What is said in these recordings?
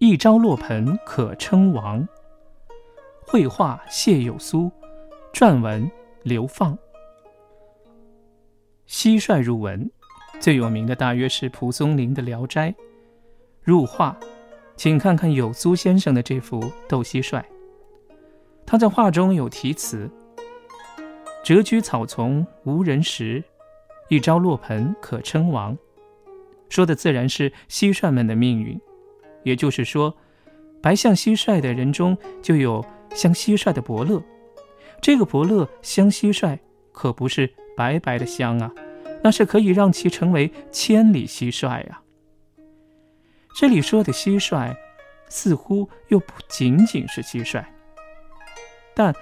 一朝落盆可称王。绘画谢有苏，撰文刘放。蟋蟀入文，最有名的大约是蒲松龄的《聊斋》。入画，请看看有苏先生的这幅《斗蟋蟀》。他在画中有题词：“谪居草丛无人识，一朝落盆可称王。”说的自然是蟋蟀们的命运。也就是说，白像蟋蟀的人中就有像蟋蟀的伯乐。这个伯乐像蟋蟀，可不是白白的相啊，那是可以让其成为千里蟋蟀呀。这里说的蟋蟀，似乎又不仅仅是蟋蟀。但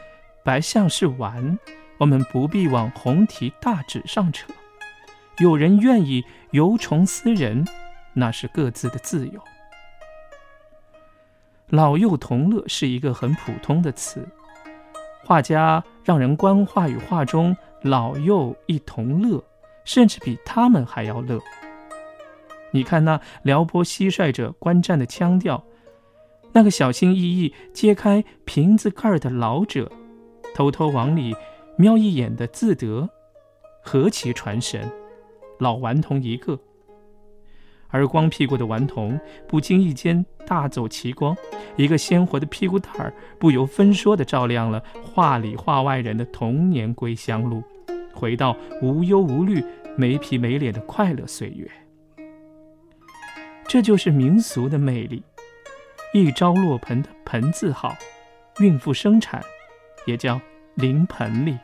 白象是玩，我们不必往红提大纸上扯。有人愿意由虫思人，那是各自的自由。老幼同乐是一个很普通的词，画家让人观画与画中老幼一同乐，甚至比他们还要乐。你看那撩拨蟋蟀者观战的腔调。那个小心翼翼揭开瓶子盖的老者，偷偷往里瞄一眼的自得，何其传神！老顽童一个，而光屁股的顽童不经意间大走奇光，一个鲜活的屁股蛋儿不由分说地照亮了画里画外人的童年归乡路，回到无忧无虑、没皮没脸的快乐岁月。这就是民俗的魅力。一朝落盆的盆字号，孕妇生产，也叫临盆里。